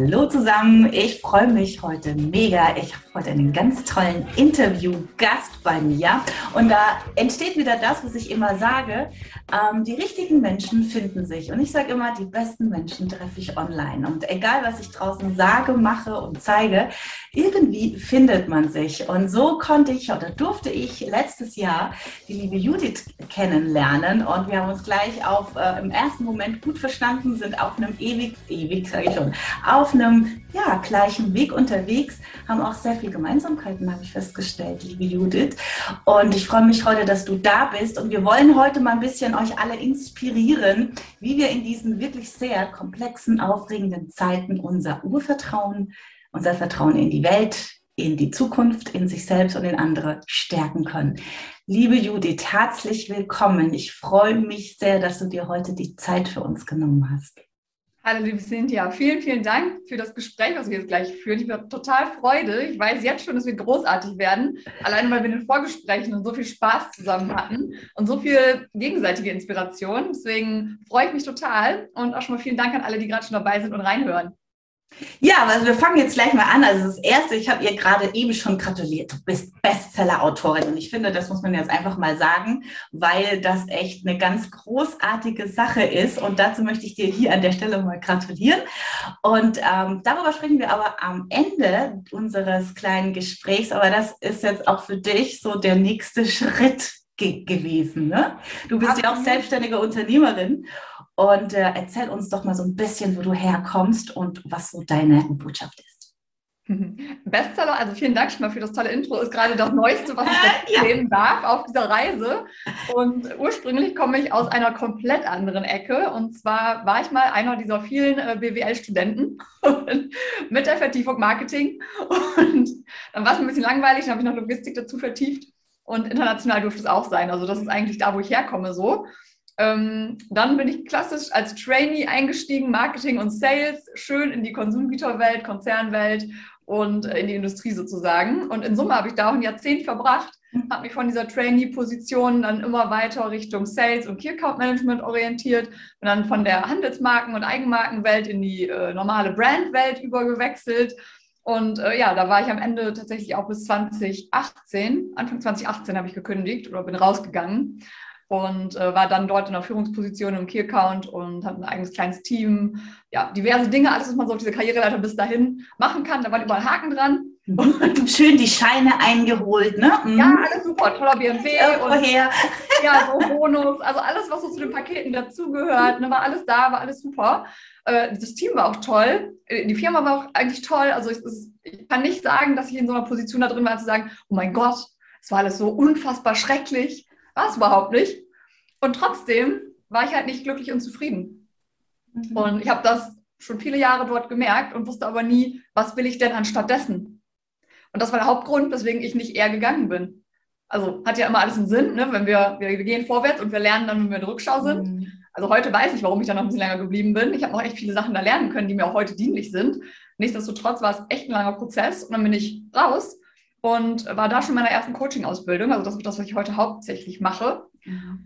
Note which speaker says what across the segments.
Speaker 1: Hallo zusammen, ich freue mich heute mega. Ich habe heute einen ganz tollen Interviewgast bei mir. Und da entsteht wieder das, was ich immer sage. Ähm, die richtigen Menschen finden sich. Und ich sage immer, die besten Menschen treffe ich online. Und egal, was ich draußen sage, mache und zeige, irgendwie findet man sich. Und so konnte ich oder durfte ich letztes Jahr die liebe Judith kennenlernen. Und wir haben uns gleich auf äh, im ersten Moment gut verstanden, sind auf einem ewig, ewig sage ich schon, auf einem ja, gleichen Weg unterwegs, haben auch sehr viele Gemeinsamkeiten, habe ich festgestellt, liebe Judith. Und ich freue mich heute, dass du da bist. Und wir wollen heute mal ein bisschen euch alle inspirieren, wie wir in diesen wirklich sehr komplexen, aufregenden Zeiten unser Urvertrauen, unser Vertrauen in die Welt, in die Zukunft, in sich selbst und in andere stärken können. Liebe Judith, herzlich willkommen. Ich freue mich sehr, dass du dir heute die Zeit für uns genommen hast.
Speaker 2: Hallo, liebe Cynthia. Vielen, vielen Dank für das Gespräch, was wir jetzt gleich führen. Ich bin total Freude. Ich weiß jetzt schon, dass wir großartig werden. Alleine, weil wir in den Vorgesprächen und so viel Spaß zusammen hatten und so viel gegenseitige Inspiration. Deswegen freue ich mich total. Und auch schon mal vielen Dank an alle, die gerade schon dabei sind und reinhören.
Speaker 1: Ja, also wir fangen jetzt gleich mal an. Also das Erste, ich habe ihr gerade eben schon gratuliert. Du bist Bestseller-Autorin und ich finde, das muss man jetzt einfach mal sagen, weil das echt eine ganz großartige Sache ist und dazu möchte ich dir hier an der Stelle mal gratulieren. Und ähm, darüber sprechen wir aber am Ende unseres kleinen Gesprächs, aber das ist jetzt auch für dich so der nächste Schritt ge gewesen. Ne? Du bist ja auch selbstständige Unternehmerin und äh, erzähl uns doch mal so ein bisschen, wo du herkommst und was so deine Botschaft ist.
Speaker 2: Bestseller, also vielen Dank schon mal für das tolle Intro, ist gerade das Neueste, was ich ja. darf auf dieser Reise. Und ursprünglich komme ich aus einer komplett anderen Ecke. Und zwar war ich mal einer dieser vielen äh, BWL-Studenten mit der Vertiefung Marketing. Und dann war es ein bisschen langweilig, dann habe ich noch Logistik dazu vertieft. Und international durfte es auch sein. Also das ist eigentlich da, wo ich herkomme so. Ähm, dann bin ich klassisch als Trainee eingestiegen, Marketing und Sales, schön in die Konsumgüterwelt, Konzernwelt und äh, in die Industrie sozusagen. Und in Summe habe ich da auch ein Jahrzehnt verbracht, mhm. habe mich von dieser Trainee-Position dann immer weiter Richtung Sales und Key Account Management orientiert und dann von der Handelsmarken- und Eigenmarkenwelt in die äh, normale Brandwelt übergewechselt. Und äh, ja, da war ich am Ende tatsächlich auch bis 2018, Anfang 2018 habe ich gekündigt oder bin rausgegangen und äh, war dann dort in der Führungsposition im Key Account und hatte ein eigenes kleines Team. Ja, diverse Dinge, alles, was man so auf dieser Karriereleiter bis dahin machen kann. Da waren überall Haken dran.
Speaker 1: Und schön die Scheine eingeholt, ne?
Speaker 2: Mhm. Ja, alles super. Toller BMW. und, ja, so Bonus. Also alles, was so zu den Paketen dazugehört, ne, war alles da, war alles super. Äh, das Team war auch toll. Äh, die Firma war auch eigentlich toll. Also ich, ich kann nicht sagen, dass ich in so einer Position da drin war, zu sagen, oh mein Gott, es war alles so unfassbar schrecklich. War es überhaupt nicht. Und trotzdem war ich halt nicht glücklich und zufrieden. Mhm. Und ich habe das schon viele Jahre dort gemerkt und wusste aber nie, was will ich denn anstattdessen? Und das war der Hauptgrund, weswegen ich nicht eher gegangen bin. Also hat ja immer alles einen Sinn, ne? wenn wir, wir, wir gehen vorwärts und wir lernen dann, wenn wir in der Rückschau sind. Mhm. Also heute weiß ich, warum ich da noch ein bisschen länger geblieben bin. Ich habe noch echt viele Sachen da lernen können, die mir auch heute dienlich sind. Nichtsdestotrotz war es echt ein langer Prozess und dann bin ich raus und war da schon in meiner ersten Coaching-Ausbildung. Also das ist das, was ich heute hauptsächlich mache.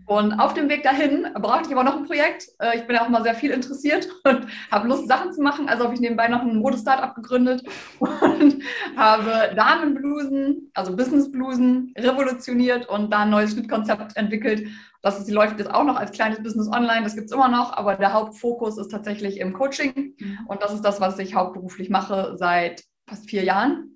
Speaker 2: Und auf dem Weg dahin brauchte ich aber noch ein Projekt. Äh, ich bin ja auch mal sehr viel interessiert und habe Lust, Sachen zu machen. Also habe ich nebenbei noch ein Mode-Startup gegründet und habe Damenblusen, also Business-Blusen, revolutioniert und da ein neues Schnittkonzept entwickelt. Das ist, läuft jetzt auch noch als kleines Business online, das gibt es immer noch, aber der Hauptfokus ist tatsächlich im Coaching. Mhm. Und das ist das, was ich hauptberuflich mache seit fast vier Jahren.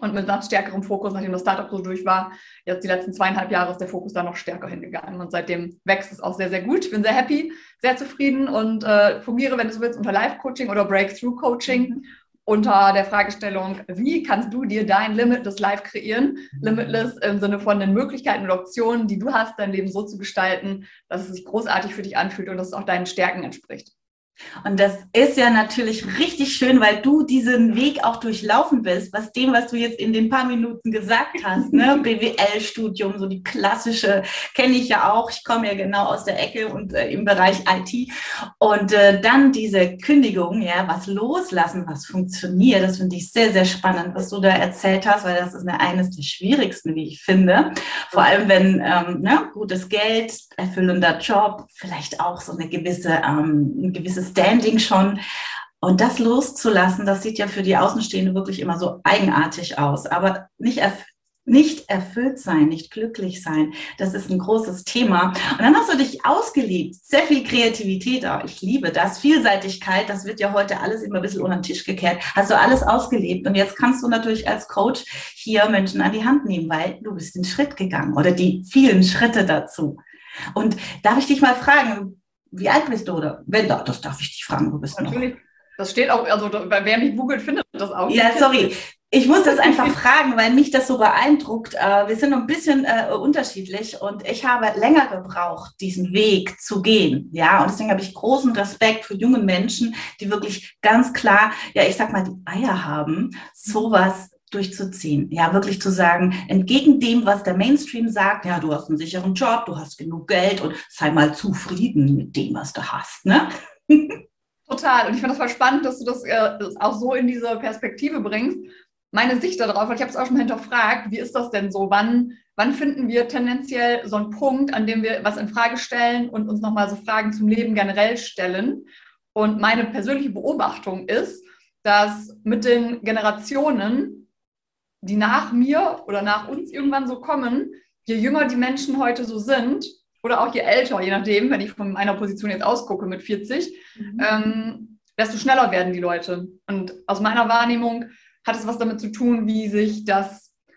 Speaker 2: Und mit einem stärkeren Fokus, nachdem das Startup so durch war, jetzt die letzten zweieinhalb Jahre ist der Fokus da noch stärker hingegangen. Und seitdem wächst es auch sehr, sehr gut. Ich bin sehr happy, sehr zufrieden und äh, fungiere, wenn du so willst, unter Live-Coaching oder Breakthrough-Coaching unter der Fragestellung, wie kannst du dir dein Limitless Life kreieren? Mhm. Limitless im Sinne von den Möglichkeiten und Optionen, die du hast, dein Leben so zu gestalten, dass es sich großartig für dich anfühlt und dass es auch deinen Stärken entspricht.
Speaker 1: Und das ist ja natürlich richtig schön, weil du diesen Weg auch durchlaufen bist, was dem, was du jetzt in den paar Minuten gesagt hast, ne? BWL-Studium, so die klassische, kenne ich ja auch. Ich komme ja genau aus der Ecke und äh, im Bereich IT. Und äh, dann diese Kündigung, ja, was loslassen, was funktioniert, das finde ich sehr, sehr spannend, was du da erzählt hast, weil das ist eine, eines der schwierigsten, wie ich finde. Vor allem, wenn ähm, ne, gutes Geld, erfüllender Job, vielleicht auch so eine gewisse, ähm, ein gewisses Standing schon. Und das loszulassen, das sieht ja für die Außenstehende wirklich immer so eigenartig aus. Aber nicht, erf nicht erfüllt sein, nicht glücklich sein, das ist ein großes Thema. Und dann hast du dich ausgelebt. Sehr viel Kreativität auch. Ich liebe das. Vielseitigkeit, das wird ja heute alles immer ein bisschen unter den Tisch gekehrt. Hast du alles ausgelebt. Und jetzt kannst du natürlich als Coach hier Menschen an die Hand nehmen, weil du bist den Schritt gegangen oder die vielen Schritte dazu. Und darf ich dich mal fragen, wie alt bist du oder wenn da, das darf ich dich fragen, wo bist du Natürlich. Noch?
Speaker 2: Das steht auch, also wer mich googelt, findet das auch.
Speaker 1: Ja, sorry. Ich muss das einfach fragen, weil mich das so beeindruckt. Äh, wir sind ein bisschen äh, unterschiedlich und ich habe länger gebraucht, diesen Weg zu gehen. Ja, und deswegen habe ich großen Respekt für junge Menschen, die wirklich ganz klar, ja, ich sag mal, die Eier haben, sowas durchzuziehen. Ja, wirklich zu sagen, entgegen dem, was der Mainstream sagt, ja, du hast einen sicheren Job, du hast genug Geld und sei mal zufrieden mit dem, was du hast. Ne?
Speaker 2: Total. Und ich finde das voll spannend, dass du das äh, auch so in diese Perspektive bringst. Meine Sicht darauf, weil ich habe es auch schon hinterfragt, wie ist das denn so? Wann, wann finden wir tendenziell so einen Punkt, an dem wir was in Frage stellen und uns nochmal so Fragen zum Leben generell stellen? Und meine persönliche Beobachtung ist, dass mit den Generationen die nach mir oder nach uns irgendwann so kommen, je jünger die Menschen heute so sind, oder auch je älter, je nachdem, wenn ich von meiner Position jetzt ausgucke mit 40, mhm. ähm, desto schneller werden die Leute. Und aus meiner Wahrnehmung hat es was damit zu tun, wie sich das, das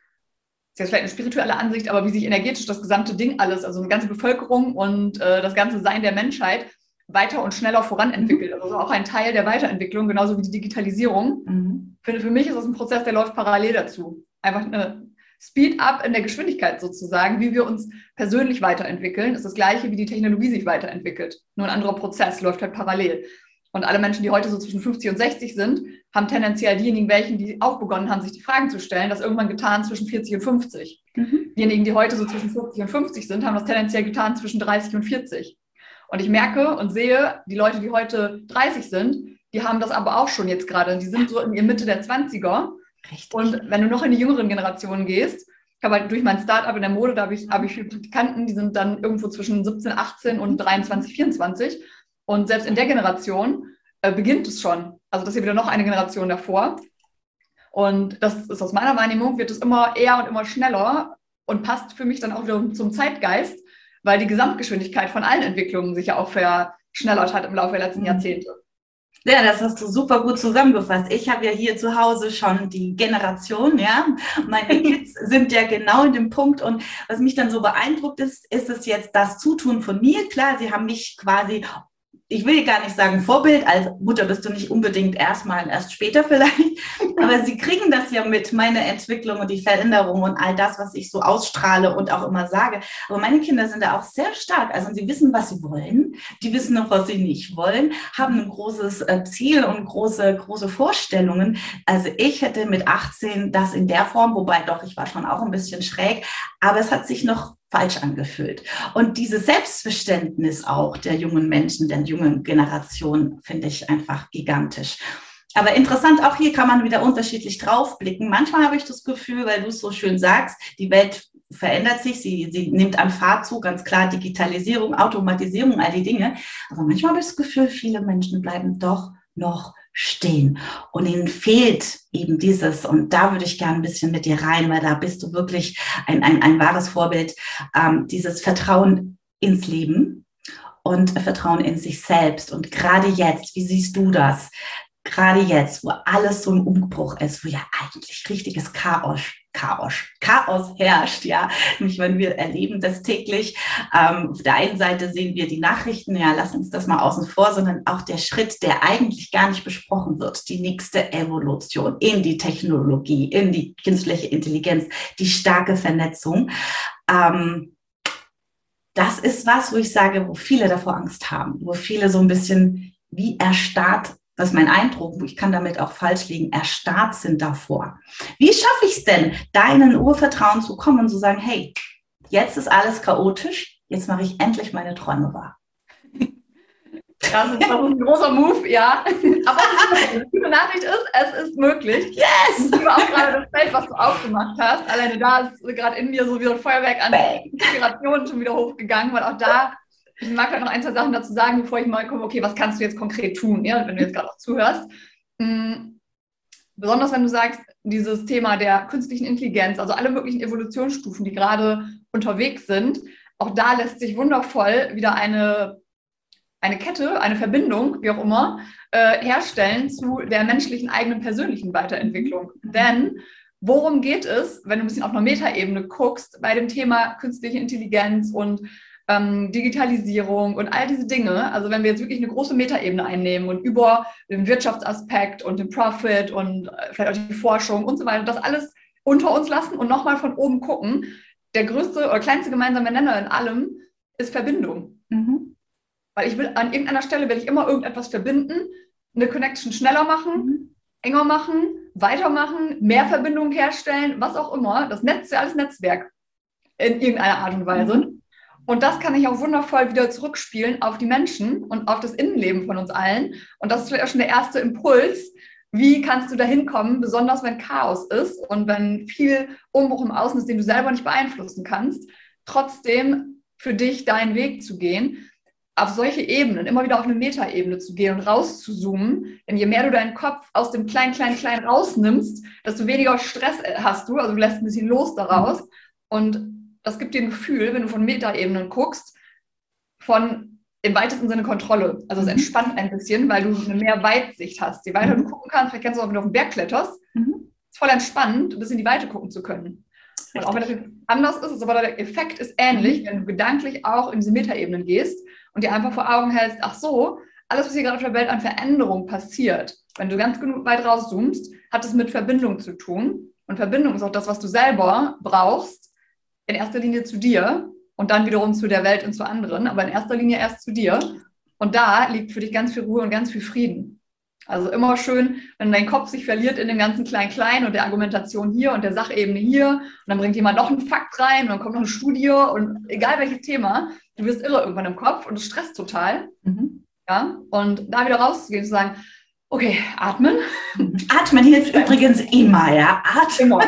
Speaker 2: ist jetzt vielleicht eine spirituelle Ansicht, aber wie sich energetisch das gesamte Ding alles, also eine ganze Bevölkerung und äh, das ganze Sein der Menschheit weiter und schneller voranentwickelt. Also auch ein Teil der Weiterentwicklung, genauso wie die Digitalisierung. Mhm. Für, für mich ist das ein Prozess, der läuft parallel dazu. Einfach eine Speed-up in der Geschwindigkeit sozusagen, wie wir uns persönlich weiterentwickeln, ist das gleiche, wie die Technologie sich weiterentwickelt. Nur ein anderer Prozess läuft halt parallel. Und alle Menschen, die heute so zwischen 50 und 60 sind, haben tendenziell diejenigen, welchen, die auch begonnen haben, sich die Fragen zu stellen, das irgendwann getan zwischen 40 und 50. Mhm. Diejenigen, die heute so zwischen 40 und 50 sind, haben das tendenziell getan zwischen 30 und 40. Und ich merke und sehe, die Leute, die heute 30 sind, die haben das aber auch schon jetzt gerade. Die sind so in ihr Mitte der 20er. Richtig. Und wenn du noch in die jüngeren Generationen gehst, ich habe halt durch mein Startup in der Mode, da habe ich, habe ich viele Praktikanten, die sind dann irgendwo zwischen 17, 18 und 23, 24. Und selbst in der Generation äh, beginnt es schon. Also das ist ja wieder noch eine Generation davor. Und das ist aus meiner Wahrnehmung, wird es immer eher und immer schneller und passt für mich dann auch wieder zum Zeitgeist, weil die Gesamtgeschwindigkeit von allen Entwicklungen sich ja auch verschnellert hat im Laufe der letzten mhm. Jahrzehnte.
Speaker 1: Ja, das hast du super gut zusammengefasst. Ich habe ja hier zu Hause schon die Generation, ja. Meine Kids sind ja genau in dem Punkt. Und was mich dann so beeindruckt ist, ist es jetzt das Zutun von mir. Klar, sie haben mich quasi ich will gar nicht sagen Vorbild, als Mutter bist du nicht unbedingt erstmal, erst später vielleicht, aber sie kriegen das ja mit, meine Entwicklung und die Veränderung und all das, was ich so ausstrahle und auch immer sage. Aber meine Kinder sind da auch sehr stark. Also sie wissen, was sie wollen, die wissen noch, was sie nicht wollen, haben ein großes äh, Ziel und große, große Vorstellungen. Also ich hätte mit 18 das in der Form, wobei doch, ich war schon auch ein bisschen schräg, aber es hat sich noch falsch angefühlt. Und dieses Selbstverständnis auch der jungen Menschen, der jungen Generation, finde ich einfach gigantisch. Aber interessant, auch hier kann man wieder unterschiedlich draufblicken. Manchmal habe ich das Gefühl, weil du es so schön sagst, die Welt verändert sich, sie, sie nimmt an Fahrt zu, ganz klar Digitalisierung, Automatisierung, all die Dinge. Aber manchmal habe ich das Gefühl, viele Menschen bleiben doch noch stehen. Und ihnen fehlt eben dieses, und da würde ich gerne ein bisschen mit dir rein, weil da bist du wirklich ein, ein, ein wahres Vorbild, ähm, dieses Vertrauen ins Leben und Vertrauen in sich selbst. Und gerade jetzt, wie siehst du das? Gerade jetzt, wo alles so im Umbruch ist, wo ja eigentlich richtiges Chaos, Chaos, Chaos herrscht, ja. Nämlich, wenn wir erleben das täglich. Ähm, auf der einen Seite sehen wir die Nachrichten, ja, lass uns das mal außen vor, sondern auch der Schritt, der eigentlich gar nicht besprochen wird, die nächste Evolution in die Technologie, in die künstliche Intelligenz, die starke Vernetzung. Ähm, das ist was, wo ich sage, wo viele davor Angst haben, wo viele so ein bisschen wie erstarrt das ist mein Eindruck, ich kann damit auch falsch liegen, erstarrt sind davor. Wie schaffe ich es denn, da in ein Urvertrauen zu kommen und zu sagen, hey, jetzt ist alles chaotisch, jetzt mache ich endlich meine Träume wahr.
Speaker 2: Das ist ein großer Move, ja. Aber die gute Nachricht ist, es ist möglich. Yes! Ich auch gerade das Feld, was du aufgemacht hast. Alleine da ist gerade in mir so wie ein Feuerwerk an Inspirationen schon wieder hochgegangen, weil auch da ich mag halt noch ein, zwei Sachen dazu sagen, bevor ich mal komme, okay, was kannst du jetzt konkret tun, ja, wenn du jetzt gerade auch zuhörst. Mhm. Besonders wenn du sagst, dieses Thema der künstlichen Intelligenz, also alle möglichen Evolutionsstufen, die gerade unterwegs sind, auch da lässt sich wundervoll wieder eine, eine Kette, eine Verbindung, wie auch immer, äh, herstellen zu der menschlichen eigenen persönlichen Weiterentwicklung. Denn worum geht es, wenn du ein bisschen auf einer Metaebene guckst, bei dem Thema künstliche Intelligenz und ähm, Digitalisierung und all diese Dinge, also wenn wir jetzt wirklich eine große Metaebene einnehmen und über den Wirtschaftsaspekt und den Profit und äh, vielleicht auch die Forschung und so weiter, das alles unter uns lassen und nochmal von oben gucken, der größte oder kleinste gemeinsame Nenner in allem ist Verbindung. Mhm. Weil ich will an irgendeiner Stelle will ich immer irgendetwas verbinden, eine Connection schneller machen, mhm. enger machen, weitermachen, mehr Verbindungen herstellen, was auch immer. Das Netz ist ja alles Netzwerk in irgendeiner Art und Weise. Mhm. Und das kann ich auch wundervoll wieder zurückspielen auf die Menschen und auf das Innenleben von uns allen. Und das ist auch schon der erste Impuls. Wie kannst du da hinkommen, besonders wenn Chaos ist und wenn viel Umbruch im Außen ist, den du selber nicht beeinflussen kannst, trotzdem für dich deinen Weg zu gehen, auf solche Ebenen, immer wieder auf eine Metaebene zu gehen und rauszuzoomen. Denn je mehr du deinen Kopf aus dem klein, klein, klein rausnimmst, desto weniger Stress hast du. Also du lässt ein bisschen los daraus. Und das gibt dir ein Gefühl, wenn du von Metaebenen guckst, von im weitesten Sinne Kontrolle. Also es mhm. entspannt ein bisschen, weil du eine mehr Weitsicht hast. Je weiter mhm. du gucken kannst, vielleicht kennst du auch, wenn du auf den Berg kletterst, mhm. ist voll entspannt, bis in die Weite gucken zu können. Und auch wenn das anders ist, aber der Effekt ist ähnlich, mhm. wenn du gedanklich auch in diese Metaebenen gehst und dir einfach vor Augen hältst, ach so, alles, was hier gerade auf der Welt an Veränderung passiert, wenn du ganz genug weit rauszoomst, hat es mit Verbindung zu tun. Und Verbindung ist auch das, was du selber brauchst, in erster Linie zu dir und dann wiederum zu der Welt und zu anderen, aber in erster Linie erst zu dir. Und da liegt für dich ganz viel Ruhe und ganz viel Frieden. Also immer schön, wenn dein Kopf sich verliert in dem ganzen Klein-Klein und der Argumentation hier und der Sachebene hier und dann bringt jemand noch einen Fakt rein und dann kommt noch eine Studie und egal welches Thema, du wirst irre irgendwann im Kopf und es stresst total. Mhm. Ja, und da wieder rauszugehen, zu sagen, Okay, atmen.
Speaker 1: Atmen hilft übrigens immer, ja. Atmen. Immer.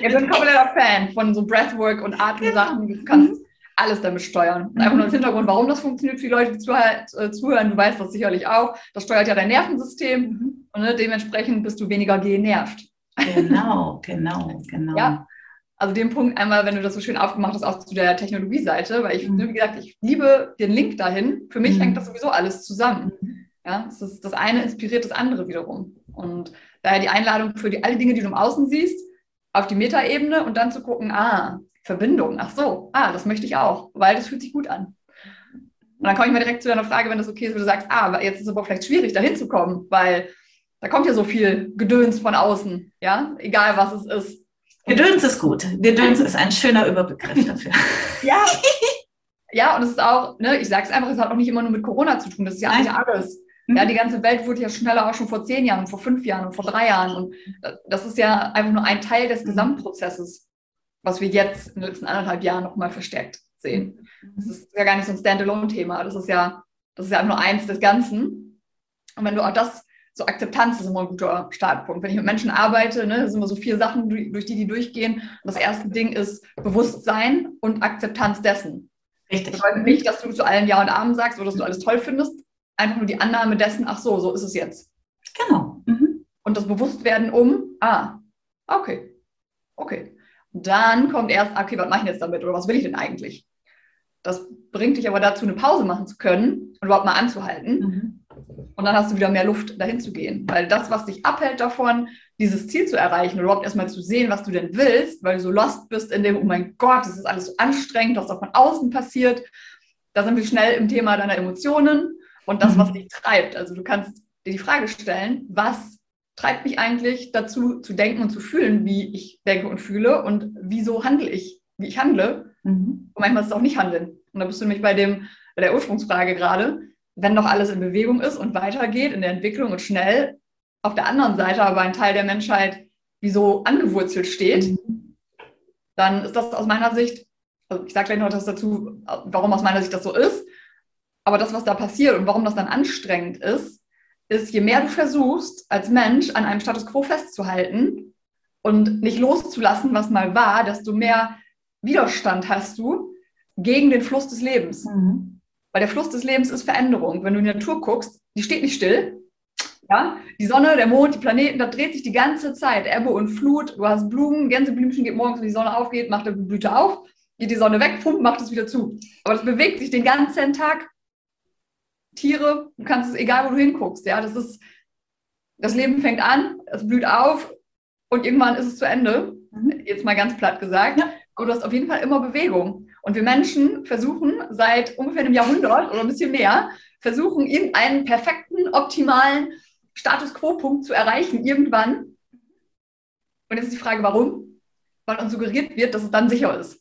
Speaker 2: Ich bin ein kompletter Fan von so Breathwork und Atemsachen. Du kannst mhm. alles damit steuern. Einfach nur im Hintergrund, warum das funktioniert für die Leute, die äh, zuhören. Du weißt das sicherlich auch. Das steuert ja dein Nervensystem mhm. und ne, dementsprechend bist du weniger genervt.
Speaker 1: Genau, genau, genau.
Speaker 2: Ja. Also den Punkt einmal, wenn du das so schön aufgemacht hast, auch zu der Technologie-Seite, weil ich, mhm. wie gesagt, ich liebe den Link dahin. Für mich mhm. hängt das sowieso alles zusammen. Ja, das, ist, das eine inspiriert das andere wiederum. Und daher die Einladung für die, alle Dinge, die du im Außen siehst, auf die Metaebene und dann zu gucken, ah, Verbindung, ach so, ah, das möchte ich auch, weil das fühlt sich gut an. Und dann komme ich mal direkt zu deiner Frage, wenn das okay ist, wo du sagst, ah, jetzt ist es aber vielleicht schwierig, da hinzukommen, weil da kommt ja so viel Gedöns von außen, ja, egal was es ist.
Speaker 1: Gedöns ist gut. Gedöns ist ein schöner Überbegriff dafür.
Speaker 2: ja. Ja, und es ist auch, ne, ich sage es einfach, es hat auch nicht immer nur mit Corona zu tun, das ist ja eigentlich alles. Ja, die ganze Welt wurde ja schneller auch schon vor zehn Jahren, vor fünf Jahren und vor drei Jahren. Und das ist ja einfach nur ein Teil des Gesamtprozesses, was wir jetzt in den letzten anderthalb Jahren nochmal verstärkt sehen. Das ist ja gar nicht so ein Standalone-Thema. Das ist ja, das ist ja nur eins des Ganzen. Und wenn du auch das, so Akzeptanz ist immer ein guter Startpunkt. Wenn ich mit Menschen arbeite, ne, sind immer so vier Sachen, durch die die durchgehen. Und das erste Ding ist Bewusstsein und Akzeptanz dessen. Richtig. Das bedeutet nicht, dass du zu allen Ja und Amen sagst oder dass du alles toll findest, einfach nur die Annahme dessen, ach so, so ist es jetzt.
Speaker 1: Genau. Mhm.
Speaker 2: Und das Bewusstwerden um, ah, okay, okay. dann kommt erst, okay, was mache ich jetzt damit oder was will ich denn eigentlich? Das bringt dich aber dazu, eine Pause machen zu können und überhaupt mal anzuhalten. Mhm. Und dann hast du wieder mehr Luft, dahin zu gehen. Weil das, was dich abhält davon, dieses Ziel zu erreichen oder überhaupt erstmal zu sehen, was du denn willst, weil du so lost bist in dem, oh mein Gott, das ist alles so anstrengend, was da von außen passiert. Da sind wir schnell im Thema deiner Emotionen und das, was mhm. dich treibt. Also du kannst dir die Frage stellen, was treibt mich eigentlich dazu, zu denken und zu fühlen, wie ich denke und fühle und wieso handle ich, wie ich handle. Mhm. Und manchmal ist es auch nicht handeln. Und da bist du nämlich bei, dem, bei der Ursprungsfrage gerade, wenn doch alles in Bewegung ist und weitergeht in der Entwicklung und schnell, auf der anderen Seite aber ein Teil der Menschheit wie so angewurzelt steht, mhm. dann ist das aus meiner Sicht, also ich sage gleich noch etwas dazu, warum aus meiner Sicht das so ist, aber das, was da passiert und warum das dann anstrengend ist, ist, je mehr du versuchst, als Mensch an einem Status quo festzuhalten und nicht loszulassen, was mal war, desto mehr Widerstand hast du gegen den Fluss des Lebens. Mhm. Weil der Fluss des Lebens ist Veränderung. Wenn du in die Natur guckst, die steht nicht still, ja? Die Sonne, der Mond, die Planeten, da dreht sich die ganze Zeit. Ebbe und Flut, du hast Blumen, Gänseblümchen geht morgens, wenn die Sonne aufgeht, macht die Blüte auf, geht die Sonne weg, pumpt, macht es wieder zu. Aber das bewegt sich den ganzen Tag. Tiere, du kannst es, egal wo du hinguckst, ja, das ist, das Leben fängt an, es blüht auf und irgendwann ist es zu Ende. Mhm. Jetzt mal ganz platt gesagt. Ja. Aber du hast auf jeden Fall immer Bewegung. Und wir Menschen versuchen seit ungefähr einem Jahrhundert oder ein bisschen mehr, versuchen irgendeinen perfekten, optimalen Status Quo-Punkt zu erreichen irgendwann. Und jetzt ist die Frage, warum? Weil uns suggeriert wird, dass es dann sicher ist.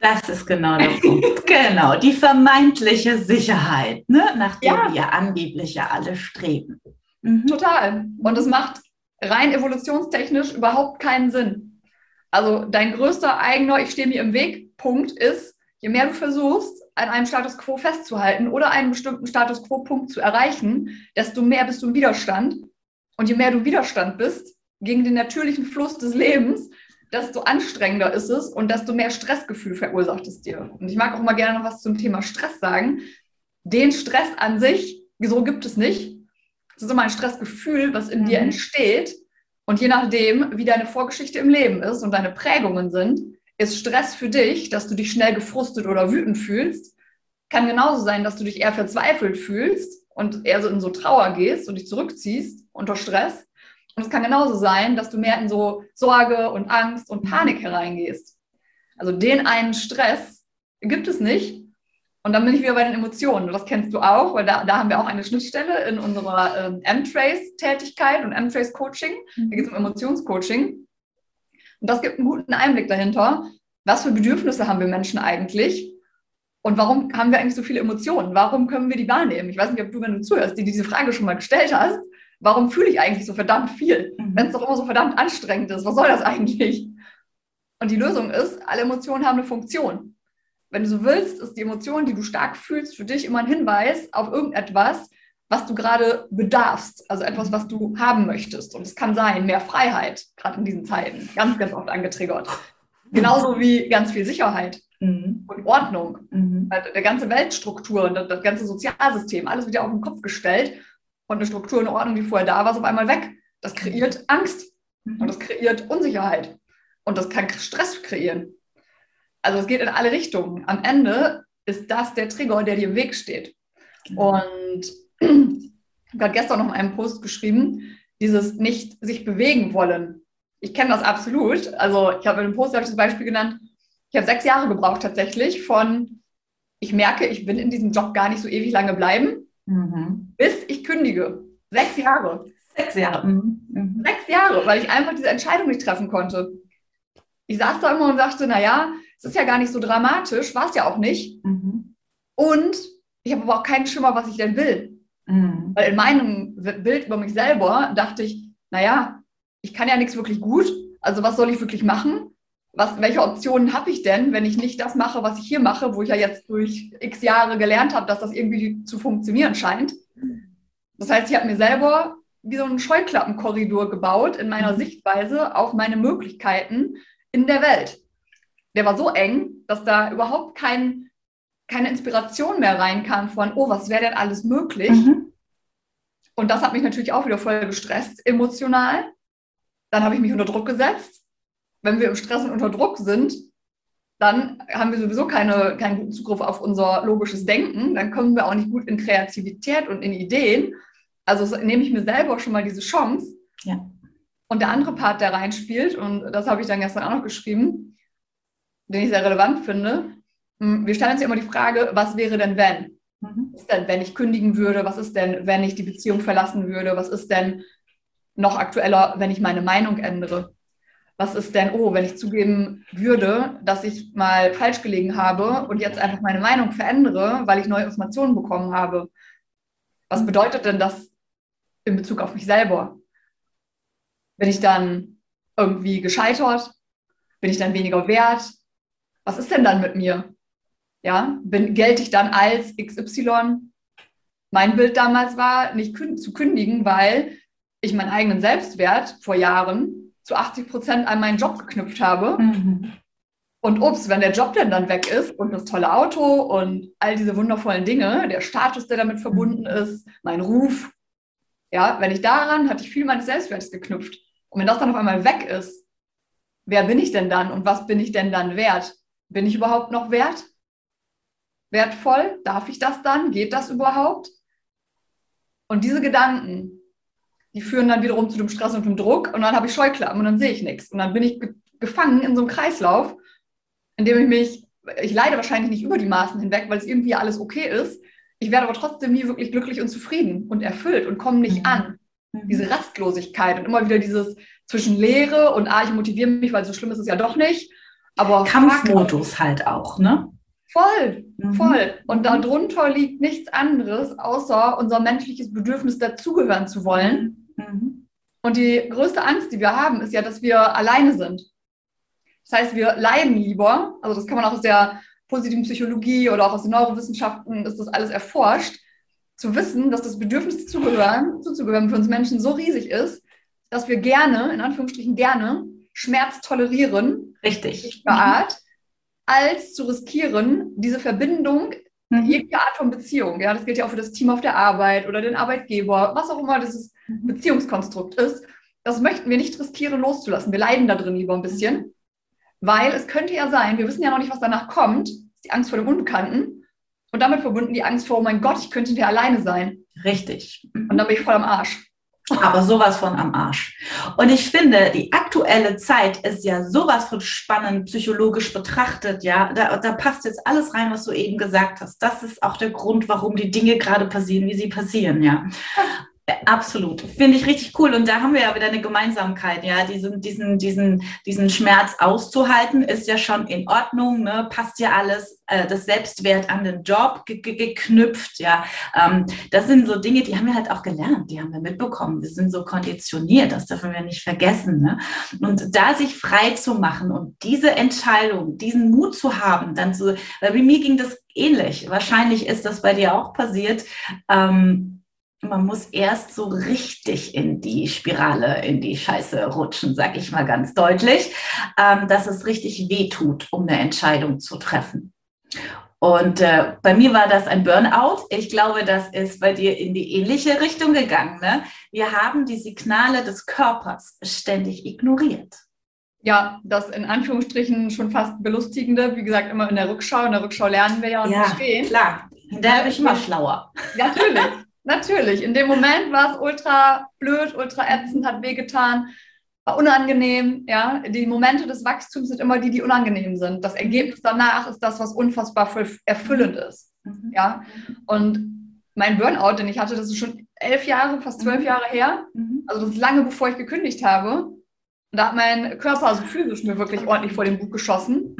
Speaker 1: Das ist genau der Punkt. genau, die vermeintliche Sicherheit, ne? nach der ja. wir angeblich ja alle streben.
Speaker 2: Mhm. Total. Und es macht rein evolutionstechnisch überhaupt keinen Sinn. Also dein größter eigener Ich stehe mir im Weg Punkt ist, je mehr du versuchst, an einem Status quo festzuhalten oder einen bestimmten Status quo-Punkt zu erreichen, desto mehr bist du im Widerstand. Und je mehr du Widerstand bist gegen den natürlichen Fluss des Lebens, desto anstrengender ist es und desto mehr Stressgefühl verursacht es dir. Und ich mag auch mal gerne noch was zum Thema Stress sagen. Den Stress an sich, so gibt es nicht. Es ist immer ein Stressgefühl, was in mhm. dir entsteht. Und je nachdem, wie deine Vorgeschichte im Leben ist und deine Prägungen sind, ist Stress für dich, dass du dich schnell gefrustet oder wütend fühlst. Kann genauso sein, dass du dich eher verzweifelt fühlst und eher so in so Trauer gehst und dich zurückziehst unter Stress. Und es kann genauso sein, dass du mehr in so Sorge und Angst und Panik hereingehst. Also den einen Stress gibt es nicht. Und dann bin ich wieder bei den Emotionen. Das kennst du auch, weil da, da haben wir auch eine Schnittstelle in unserer ähm, M-Trace-Tätigkeit und M-Trace-Coaching. Da geht es um Emotionscoaching. Und das gibt einen guten Einblick dahinter, was für Bedürfnisse haben wir Menschen eigentlich und warum haben wir eigentlich so viele Emotionen? Warum können wir die wahrnehmen? Ich weiß nicht, ob du, wenn du zuhörst, die diese Frage schon mal gestellt hast, warum fühle ich eigentlich so verdammt viel, mhm. wenn es doch immer so verdammt anstrengend ist? Was soll das eigentlich? Und die Lösung ist, alle Emotionen haben eine Funktion. Wenn du so willst, ist die Emotion, die du stark fühlst, für dich immer ein Hinweis auf irgendetwas, was du gerade bedarfst, also etwas, was du haben möchtest. Und es kann sein, mehr Freiheit, gerade in diesen Zeiten, ganz, ganz oft angetriggert. Genauso wie ganz viel Sicherheit mhm. und Ordnung. Mhm. Der ganze Weltstruktur und das ganze Sozialsystem, alles wieder auf den Kopf gestellt. Und eine Struktur eine Ordnung, die vorher da war, ist auf einmal weg. Das kreiert Angst mhm. und das kreiert Unsicherheit. Und das kann Stress kreieren. Also es geht in alle Richtungen. Am Ende ist das der Trigger, der dir im Weg steht. Genau. Und ich habe gerade gestern noch in einem Post geschrieben, dieses nicht sich bewegen wollen. Ich kenne das absolut. Also ich habe in einem Post habe ich das Beispiel genannt. Ich habe sechs Jahre gebraucht tatsächlich von, ich merke, ich will in diesem Job gar nicht so ewig lange bleiben, mhm. Bis ich kündige. Sechs Jahre.
Speaker 1: Sechs Jahre. Mhm.
Speaker 2: mhm. Sechs Jahre, weil ich einfach diese Entscheidung nicht treffen konnte. Ich saß da immer und sagte, naja, es ist ja gar nicht so dramatisch, war es ja auch nicht. Mhm. Und ich habe aber auch keinen Schimmer, was ich denn will. Mhm. Weil in meinem Bild über mich selber dachte ich, naja, ich kann ja nichts wirklich gut. Also was soll ich wirklich machen? Was, welche Optionen habe ich denn, wenn ich nicht das mache, was ich hier mache, wo ich ja jetzt durch x Jahre gelernt habe, dass das irgendwie zu funktionieren scheint? Das heißt, ich habe mir selber wie so einen Scheuklappenkorridor gebaut in meiner mhm. Sichtweise auf meine Möglichkeiten in der Welt. Der war so eng, dass da überhaupt kein keine Inspiration mehr reinkam von, oh, was wäre denn alles möglich? Mhm. Und das hat mich natürlich auch wieder voll gestresst, emotional. Dann habe ich mich unter Druck gesetzt. Wenn wir im Stress und unter Druck sind, dann haben wir sowieso keine, keinen guten Zugriff auf unser logisches Denken. Dann kommen wir auch nicht gut in Kreativität und in Ideen. Also nehme ich mir selber schon mal diese Chance. Ja. Und der andere Part, der reinspielt, und das habe ich dann gestern auch noch geschrieben, den ich sehr relevant finde, hm, wir stellen uns ja immer die Frage, was wäre denn, wenn? Mhm. Was ist denn, wenn ich kündigen würde? Was ist denn, wenn ich die Beziehung verlassen würde? Was ist denn noch aktueller, wenn ich meine Meinung ändere? Was ist denn, oh, wenn ich zugeben würde, dass ich mal falsch gelegen habe und jetzt einfach meine Meinung verändere, weil ich neue Informationen bekommen habe? Was bedeutet denn das in Bezug auf mich selber? Bin ich dann irgendwie gescheitert? Bin ich dann weniger wert? Was ist denn dann mit mir? Ja, bin, gelte ich dann als XY? Mein Bild damals war, nicht zu kündigen, weil ich meinen eigenen Selbstwert vor Jahren zu 80 Prozent an meinen Job geknüpft habe. Mhm. Und ups, wenn der Job denn dann weg ist und das tolle Auto und all diese wundervollen Dinge, der Status, der damit verbunden mhm. ist, mein Ruf, ja, wenn ich daran hatte ich viel meines Selbstwertes geknüpft. Und wenn das dann auf einmal weg ist, wer bin ich denn dann und was bin ich denn dann wert? Bin ich überhaupt noch wert? Wertvoll? Darf ich das dann? Geht das überhaupt? Und diese Gedanken, die führen dann wiederum zu dem Stress und dem Druck und dann habe ich Scheuklappen und dann sehe ich nichts. Und dann bin ich ge gefangen in so einem Kreislauf, in dem ich mich, ich leide wahrscheinlich nicht über die Maßen hinweg, weil es irgendwie alles okay ist. Ich werde aber trotzdem nie wirklich glücklich und zufrieden und erfüllt und komme nicht mhm. an. Mhm. Diese Rastlosigkeit und immer wieder dieses zwischen Leere und ah, ich motiviere mich, weil so schlimm ist es ja doch nicht. Aber
Speaker 1: Kampfmodus halt auch, ne?
Speaker 2: Voll, mhm. voll. Und darunter liegt nichts anderes, außer unser menschliches Bedürfnis, dazugehören zu wollen. Mhm. Und die größte Angst, die wir haben, ist ja, dass wir alleine sind. Das heißt, wir leiden lieber, also das kann man auch aus der positiven Psychologie oder auch aus den Neurowissenschaften, ist das alles erforscht, zu wissen, dass das Bedürfnis zuzugehören, zuzugehören für uns Menschen so riesig ist, dass wir gerne, in Anführungsstrichen gerne, Schmerz tolerieren.
Speaker 1: Richtig.
Speaker 2: Art, als zu riskieren, diese Verbindung mhm. jegliche Art von Beziehung. Ja, das gilt ja auch für das Team auf der Arbeit oder den Arbeitgeber, was auch immer dieses mhm. Beziehungskonstrukt ist. Das möchten wir nicht riskieren, loszulassen. Wir leiden da drin lieber ein bisschen, weil es könnte ja sein, wir wissen ja noch nicht, was danach kommt. Die Angst vor dem Unbekannten. Und damit verbunden die Angst vor, oh mein Gott, ich könnte hinterher alleine sein.
Speaker 1: Richtig.
Speaker 2: Und dann bin ich voll am Arsch
Speaker 1: aber sowas von am Arsch. Und ich finde, die aktuelle Zeit ist ja sowas von spannend, psychologisch betrachtet, ja. Da, da passt jetzt alles rein, was du eben gesagt hast. Das ist auch der Grund, warum die Dinge gerade passieren, wie sie passieren, ja. Absolut. Finde ich richtig cool. Und da haben wir ja wieder eine Gemeinsamkeit, ja. Diesen, diesen, diesen, diesen Schmerz auszuhalten, ist ja schon in Ordnung, ne? passt ja alles, äh, das Selbstwert an den Job ge ge geknüpft, ja. Ähm, das sind so Dinge, die haben wir halt auch gelernt, die haben wir mitbekommen. Wir sind so konditioniert, das dürfen wir nicht vergessen. Ne? Und da sich frei zu machen und diese Entscheidung, diesen Mut zu haben, dann so, weil bei mir ging das ähnlich. Wahrscheinlich ist das bei dir auch passiert. Ähm, man muss erst so richtig in die Spirale, in die Scheiße rutschen, sag ich mal ganz deutlich, ähm, dass es richtig weh tut, um eine Entscheidung zu treffen. Und äh, bei mir war das ein Burnout. Ich glaube, das ist bei dir in die ähnliche Richtung gegangen. Ne? Wir haben die Signale des Körpers ständig ignoriert.
Speaker 2: Ja, das in Anführungsstrichen schon fast belustigende, wie gesagt, immer in der Rückschau. In der Rückschau lernen wir ja und
Speaker 1: ja, verstehen. Klar, da bin ich immer schlauer.
Speaker 2: Natürlich. Natürlich. In dem Moment war es ultra blöd, ultra ätzend, hat wehgetan, war unangenehm. Ja, die Momente des Wachstums sind immer die, die unangenehm sind. Das Ergebnis danach ist das, was unfassbar erfüllend ist. Mhm. Ja, und mein Burnout, den ich hatte, das ist schon elf Jahre, fast zwölf mhm. Jahre her. Mhm. Also das ist lange bevor ich gekündigt habe. Und da hat mein Körper also physisch mir wirklich ordentlich vor den Bug geschossen.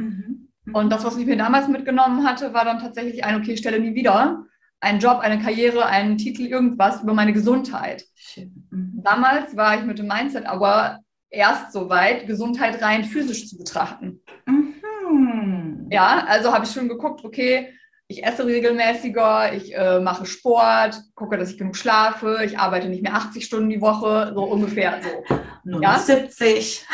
Speaker 2: Und das, was ich mir damals mitgenommen hatte, war dann tatsächlich ein, okay, stelle nie wieder einen Job, eine Karriere, einen Titel, irgendwas über meine Gesundheit. Mhm. Damals war ich mit dem Mindset aber erst so weit, Gesundheit rein physisch zu betrachten. Mhm. Ja, also habe ich schon geguckt, okay, ich esse regelmäßiger, ich äh, mache Sport, gucke, dass ich genug schlafe, ich arbeite nicht mehr 80 Stunden die Woche, so ungefähr so.
Speaker 1: Nur ja? 70.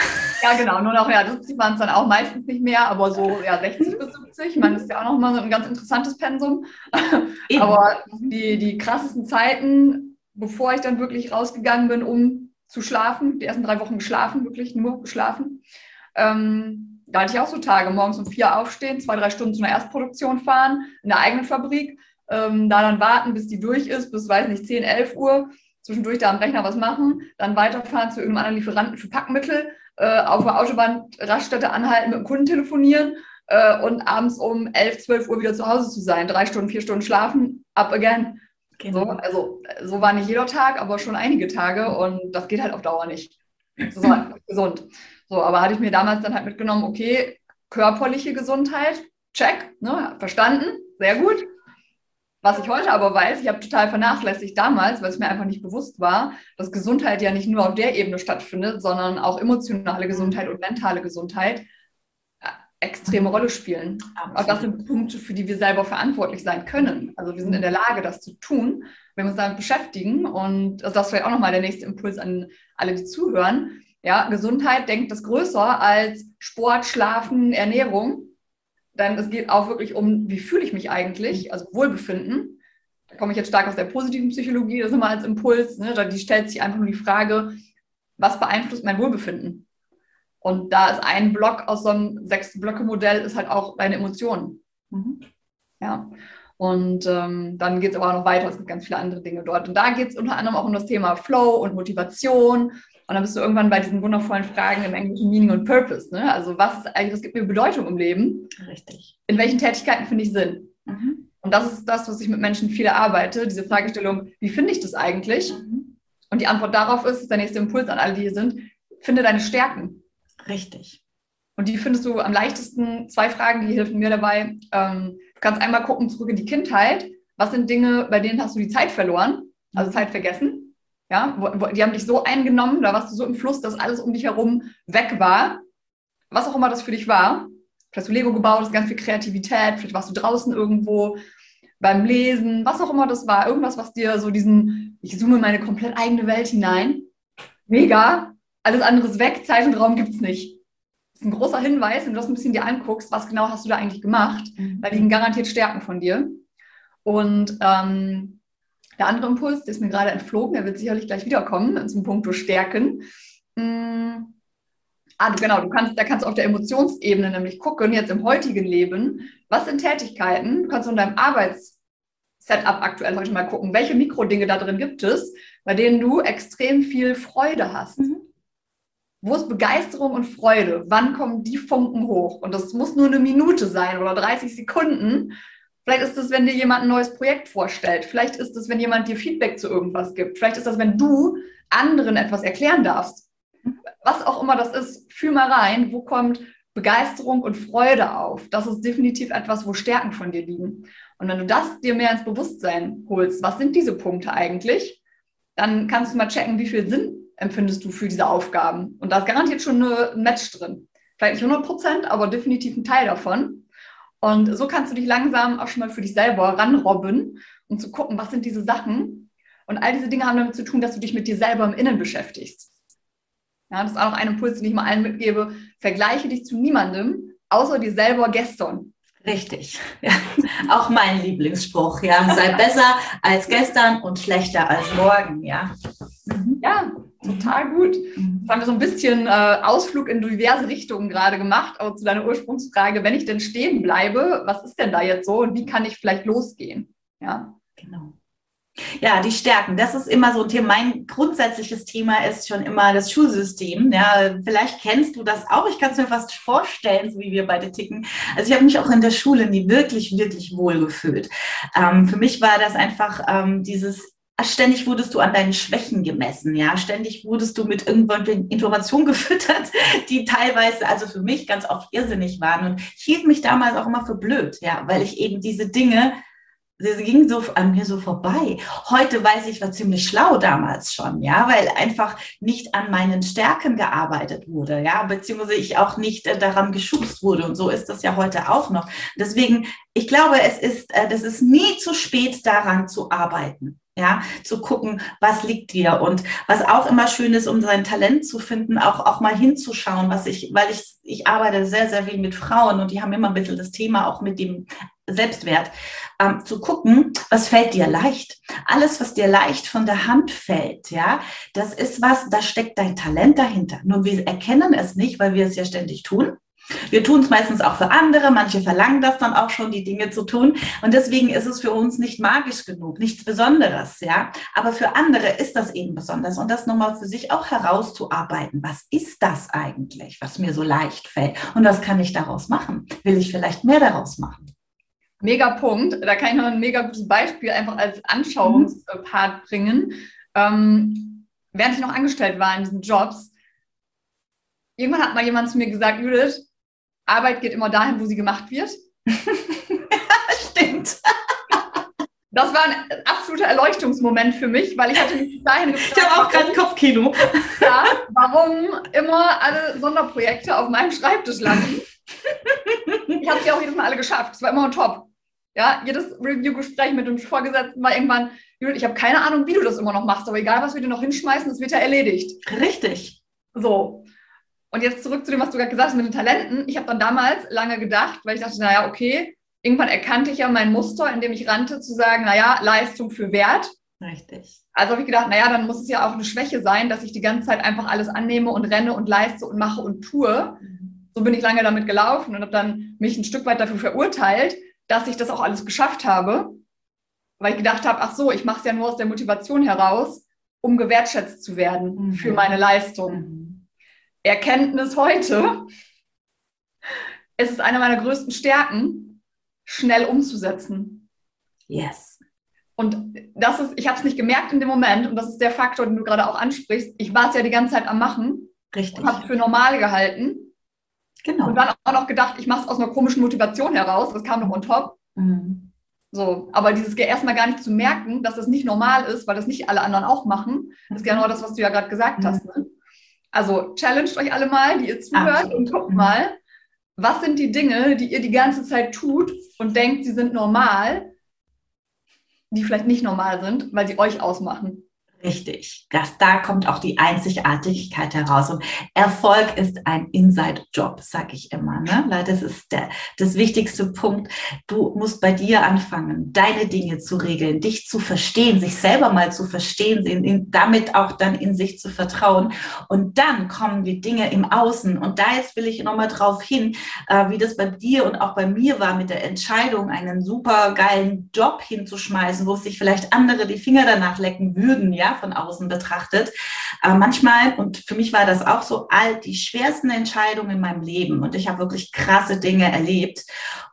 Speaker 2: Ja, genau, nur noch, ja, 70 waren es dann auch meistens nicht mehr, aber so ja, 60 bis 70. Ich meine, das ist ja auch nochmal so ein ganz interessantes Pensum. Eben. Aber die, die krassesten Zeiten, bevor ich dann wirklich rausgegangen bin, um zu schlafen, die ersten drei Wochen geschlafen, wirklich nur geschlafen, ähm, da hatte ich auch so Tage, morgens um vier aufstehen, zwei, drei Stunden zu einer Erstproduktion fahren, in der eigenen Fabrik, ähm, da dann warten, bis die durch ist, bis, weiß nicht, 10, 11 Uhr, zwischendurch da am Rechner was machen, dann weiterfahren zu irgendeinem anderen Lieferanten für Packmittel, äh, auf der Autobahn Raststätte anhalten, mit dem Kunden telefonieren äh, und abends um 11, 12 Uhr wieder zu Hause zu sein. Drei Stunden, vier Stunden schlafen, up again. Genau. So, also so war nicht jeder Tag, aber schon einige Tage und das geht halt auf Dauer nicht. Das ist halt gesund. So, aber hatte ich mir damals dann halt mitgenommen, okay, körperliche Gesundheit, check, ne, verstanden, sehr gut. Was ich heute aber weiß, ich habe total vernachlässigt damals, weil es mir einfach nicht bewusst war, dass Gesundheit ja nicht nur auf der Ebene stattfindet, sondern auch emotionale Gesundheit und mentale Gesundheit äh, extreme Rolle spielen. Absolut. Auch das sind Punkte, für die wir selber verantwortlich sein können. Also wir sind in der Lage, das zu tun, wenn wir uns damit beschäftigen. Und also das ist vielleicht auch nochmal der nächste Impuls an alle, die zuhören. Ja, Gesundheit denkt das größer als Sport, Schlafen, Ernährung. Denn es geht auch wirklich um, wie fühle ich mich eigentlich, also Wohlbefinden. Da komme ich jetzt stark aus der positiven Psychologie, das ist immer als Impuls. Ne? Die stellt sich einfach nur die Frage, was beeinflusst mein Wohlbefinden? Und da ist ein Block aus so einem Sechs-Blöcke-Modell, ist halt auch deine Emotionen. Mhm. Ja. Und ähm, dann geht es aber auch noch weiter, es gibt ganz viele andere Dinge dort. Und da geht es unter anderem auch um das Thema Flow und Motivation. Und dann bist du irgendwann bei diesen wundervollen Fragen im Englischen Meaning und Purpose. Ne? Also was ist eigentlich, was gibt mir Bedeutung im Leben?
Speaker 1: Richtig.
Speaker 2: In welchen Tätigkeiten finde ich Sinn? Mhm. Und das ist das, was ich mit Menschen viel arbeite, diese Fragestellung, wie finde ich das eigentlich? Mhm. Und die Antwort darauf ist, ist der nächste Impuls an alle, die hier sind, finde deine Stärken.
Speaker 1: Richtig.
Speaker 2: Und die findest du am leichtesten, zwei Fragen, die helfen mir dabei. Ähm, du kannst einmal gucken, zurück in die Kindheit. Was sind Dinge, bei denen hast du die Zeit verloren, also Zeit vergessen? Ja, wo, wo, die haben dich so eingenommen, da warst du so im Fluss, dass alles um dich herum weg war. Was auch immer das für dich war. Vielleicht hast du Lego gebaut, hast ganz viel Kreativität, vielleicht warst du draußen irgendwo beim Lesen, was auch immer das war. Irgendwas, was dir so diesen, ich zoome meine komplett eigene Welt hinein. Mega. Alles andere ist weg, Zeit und Raum gibt es nicht. Das ist ein großer Hinweis, wenn du das ein bisschen dir anguckst, was genau hast du da eigentlich gemacht. Mhm. Da liegen garantiert Stärken von dir. Und ähm, der andere Impuls, der ist mir gerade entflogen, der wird sicherlich gleich wiederkommen zum Punkt an Hm. Ah, du, genau, du kannst, da kannst du auf der Emotionsebene nämlich gucken, jetzt im heutigen Leben, was sind Tätigkeiten, du kannst in deinem Arbeitssetup aktuell heute mal gucken, welche Mikrodinge da drin gibt es, bei denen du extrem viel Freude hast. Mhm. Wo ist Begeisterung und Freude? Wann kommen die Funken hoch? Und das muss nur eine Minute sein oder 30 Sekunden. Vielleicht ist es, wenn dir jemand ein neues Projekt vorstellt. Vielleicht ist es, wenn jemand dir Feedback zu irgendwas gibt. Vielleicht ist das, wenn du anderen etwas erklären darfst. Was auch immer das ist, fühl mal rein, wo kommt Begeisterung und Freude auf. Das ist definitiv etwas, wo Stärken von dir liegen. Und wenn du das dir mehr ins Bewusstsein holst, was sind diese Punkte eigentlich, dann kannst du mal checken, wie viel Sinn empfindest du für diese Aufgaben. Und da ist garantiert schon ein Match drin. Vielleicht nicht 100 Prozent, aber definitiv ein Teil davon. Und so kannst du dich langsam auch schon mal für dich selber ranrobben, um zu gucken, was sind diese Sachen. Und all diese Dinge haben damit zu tun, dass du dich mit dir selber im Innen beschäftigst. Ja, das ist auch ein Impuls, den ich mal allen mitgebe. Vergleiche dich zu niemandem, außer dir selber gestern.
Speaker 1: Richtig. Ja. Auch mein Lieblingsspruch, ja. Sei besser als gestern und schlechter als morgen, ja.
Speaker 2: Ja, total gut. Mhm. Jetzt haben wir so ein bisschen äh, Ausflug in diverse Richtungen gerade gemacht, aber zu deiner Ursprungsfrage, wenn ich denn stehen bleibe, was ist denn da jetzt so und wie kann ich vielleicht losgehen? Ja,
Speaker 1: genau. Ja, die Stärken, das ist immer so ein Thema. Mein grundsätzliches Thema ist schon immer das Schulsystem. Ja, vielleicht kennst du das auch. Ich kann es mir fast vorstellen, so wie wir beide ticken. Also ich habe mich auch in der Schule nie wirklich, wirklich wohl gefühlt. Ähm, für mich war das einfach ähm, dieses ständig wurdest du an deinen Schwächen gemessen, ja, ständig wurdest du mit irgendwelchen Informationen gefüttert, die teilweise, also für mich ganz oft irrsinnig waren und hielt mich damals auch immer für blöd, ja, weil ich eben diese Dinge, sie gingen so an mir so vorbei. Heute weiß ich, war ziemlich schlau damals schon, ja, weil einfach nicht an meinen Stärken gearbeitet wurde, ja, beziehungsweise ich auch nicht äh, daran geschubst wurde und so ist das ja heute auch noch. Deswegen, ich glaube, es ist, äh, das ist nie zu spät daran zu arbeiten ja, zu gucken, was liegt dir und was auch immer schön ist, um sein Talent zu finden, auch, auch mal hinzuschauen, was ich, weil ich, ich arbeite sehr, sehr viel mit Frauen und die haben immer ein bisschen das Thema auch mit dem Selbstwert, ähm, zu gucken, was fällt dir leicht. Alles, was dir leicht von der Hand fällt, ja, das ist was, da steckt dein Talent dahinter. Nur wir erkennen es nicht, weil wir es ja ständig tun. Wir tun es meistens auch für andere, manche verlangen das dann auch schon, die Dinge zu tun. Und deswegen ist es für uns nicht magisch genug, nichts Besonderes, ja. Aber für andere ist das eben besonders. Und das nochmal für sich auch herauszuarbeiten. Was ist das eigentlich, was mir so leicht fällt? Und was kann ich daraus machen? Will ich vielleicht mehr daraus machen?
Speaker 2: Mega Punkt. Da kann ich noch ein mega gutes Beispiel einfach als Anschauungspart bringen. Ähm, während ich noch angestellt war in diesen Jobs, irgendwann hat mal jemand zu mir gesagt, Judith, Arbeit geht immer dahin, wo sie gemacht wird.
Speaker 1: Stimmt.
Speaker 2: Das war ein absoluter Erleuchtungsmoment für mich, weil ich hatte mich dahin
Speaker 1: gefragt. Ich habe auch gerade ein Kopfkino.
Speaker 2: Ja, warum immer alle Sonderprojekte auf meinem Schreibtisch landen. Ich habe sie auch jedes Mal alle geschafft. Es war immer top. Ja, jedes Review-Gespräch mit dem Vorgesetzten war irgendwann, ich habe keine Ahnung, wie du das immer noch machst, aber egal, was wir dir noch hinschmeißen, das wird ja erledigt.
Speaker 1: Richtig.
Speaker 2: So. Und jetzt zurück zu dem, was du gerade gesagt hast mit den Talenten. Ich habe dann damals lange gedacht, weil ich dachte, naja, okay, irgendwann erkannte ich ja mein Muster, in dem ich rannte, zu sagen, naja, Leistung für Wert.
Speaker 1: Richtig.
Speaker 2: Also habe ich gedacht, naja, dann muss es ja auch eine Schwäche sein, dass ich die ganze Zeit einfach alles annehme und renne und leiste und mache und tue. Mhm. So bin ich lange damit gelaufen und habe dann mich ein Stück weit dafür verurteilt, dass ich das auch alles geschafft habe, weil ich gedacht habe, ach so, ich mache es ja nur aus der Motivation heraus, um gewertschätzt zu werden mhm. für meine Leistung. Mhm. Erkenntnis heute, es ist eine meiner größten Stärken, schnell umzusetzen.
Speaker 1: Yes.
Speaker 2: Und das ist, ich habe es nicht gemerkt in dem Moment, und das ist der Faktor, den du gerade auch ansprichst. Ich war es ja die ganze Zeit am Machen.
Speaker 1: Richtig.
Speaker 2: Habe es für normal gehalten.
Speaker 1: Genau.
Speaker 2: Und dann auch noch gedacht, ich mache es aus einer komischen Motivation heraus. Das kam noch on top. Mhm. So, aber dieses erstmal gar nicht zu merken, dass das nicht normal ist, weil das nicht alle anderen auch machen, ist genau das, was du ja gerade gesagt mhm. hast. Ne? Also challenged euch alle mal, die ihr zuhört Absolut. und guckt mal, was sind die Dinge, die ihr die ganze Zeit tut und denkt, sie sind normal, die vielleicht nicht normal sind, weil sie euch ausmachen.
Speaker 1: Richtig. Das, da kommt auch die Einzigartigkeit heraus. Und Erfolg ist ein Inside-Job, sage ich immer. Ne? Das ist der, das wichtigste Punkt. Du musst bei dir anfangen, deine Dinge zu regeln, dich zu verstehen, sich selber mal zu verstehen, in, in, damit auch dann in sich zu vertrauen. Und dann kommen die Dinge im Außen. Und da jetzt will ich nochmal drauf hin, äh, wie das bei dir und auch bei mir war mit der Entscheidung, einen super geilen Job hinzuschmeißen, wo sich vielleicht andere die Finger danach lecken würden, ja, von außen betrachtet. Aber manchmal, und für mich war das auch so, all die schwersten Entscheidungen in meinem Leben und ich habe wirklich krasse Dinge erlebt